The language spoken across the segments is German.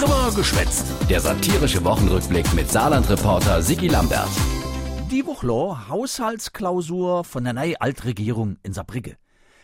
Trimmer geschwätzt. Der satirische Wochenrückblick mit Saarland-Reporter Sigi Lambert. Die Woche Haushaltsklausur von der neuen Altregierung in Saarbrücke.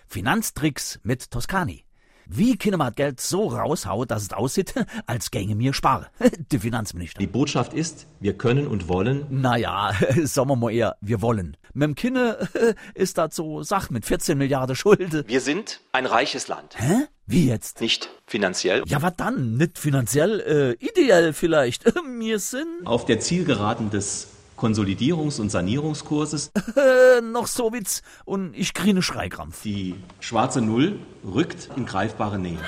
Finanztricks mit Toskani. Wie Kinnemat Geld so raushaut, dass es aussieht, als gänge mir spare. Die Finanzminister. Die Botschaft ist, wir können und wollen. Naja, sagen wir mal eher, wir wollen. Mit dem Kinne ist das so Sach mit 14 Milliarden Schulden. Wir sind ein reiches Land. Hä? Wie jetzt? Nicht finanziell. Ja, was dann? Nicht finanziell, äh, ideell vielleicht. mir sind Auf der Zielgeraden des Konsolidierungs- und Sanierungskurses. äh, noch so Witz und ich kriege Schreikrampf. Die schwarze Null rückt in greifbare Nähe.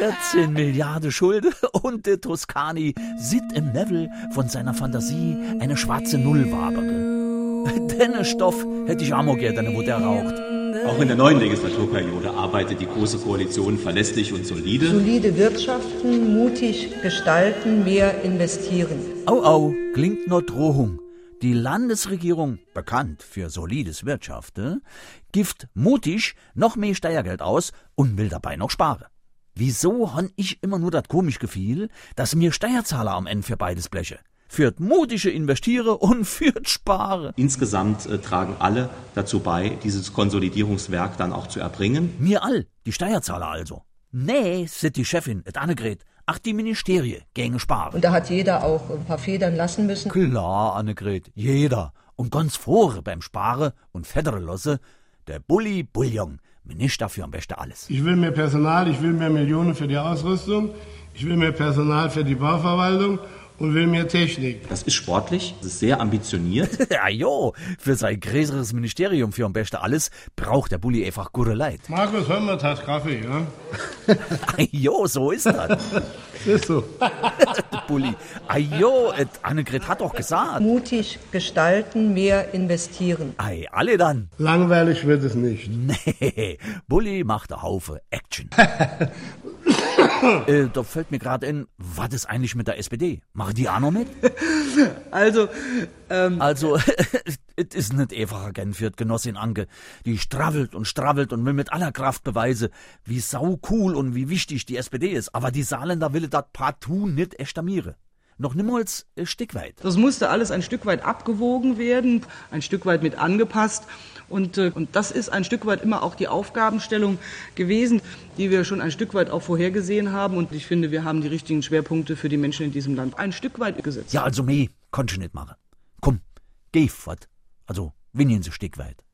14 Milliarden Schulden und der Toskani sieht im Level von seiner Fantasie eine schwarze Null wabere. Denne Stoff hätte ich auch gerne, wo der raucht. Auch in der neuen Legislaturperiode arbeitet die Große Koalition verlässlich und solide. Solide wirtschaften, mutig gestalten, mehr investieren. Au, au, klingt nur Drohung. Die Landesregierung, bekannt für solides Wirtschaften, gift mutig noch mehr Steuergeld aus und will dabei noch sparen. Wieso han ich immer nur das komisch gefiel, dass mir Steuerzahler am Ende für beides bleche? Führt mutige Investiere und führt Spare. Insgesamt äh, tragen alle dazu bei, dieses Konsolidierungswerk dann auch zu erbringen. Mir all, die Steuerzahler also. Nee, sit die Chefin, et Annegret. Ach, die Ministerie, gänge sparen. Und da hat jeder auch ein paar Federn lassen müssen. Klar, Annegret, jeder. Und ganz vor beim Spare und Federe losse, der Bulli Bullion. Minister für am besten alles. Ich will mehr Personal, ich will mehr Millionen für die Ausrüstung, ich will mehr Personal für die Bauverwaltung und will mehr Technik. Das ist sportlich, das ist sehr ambitioniert. Ja, jo, für sein größeres Ministerium für am besten alles braucht der Bulli einfach gute Leid. Markus, hör mal, Tasse Kaffee, ja? jo, so ist das. Ist so. der Bulli. Ajo, et Annegret hat doch gesagt. Mutig gestalten, mehr investieren. Ei, alle dann. Langweilig wird es nicht. Nee, Bulli macht a Haufe Action. Äh, da fällt mir gerade in, was ist eigentlich mit der SPD? Machen die auch noch mit? Also, ähm, Also, es ist nicht einfach gern für die Genossin Anke. Die stravelt und stravelt und will mit aller Kraft beweisen, wie sau cool und wie wichtig die SPD ist. Aber die Saarländer will das partout nicht estamieren. Noch niemals ein Stück weit. das musste alles ein Stück weit abgewogen werden, ein Stück weit mit angepasst. Und, äh, und das ist ein Stück weit immer auch die Aufgabenstellung gewesen, die wir schon ein Stück weit auch vorhergesehen haben. Und ich finde, wir haben die richtigen Schwerpunkte für die Menschen in diesem Land ein Stück weit gesetzt. Ja, also meh, konnte ich nicht machen. Komm, geh fort. Also, winien sie Stück weit.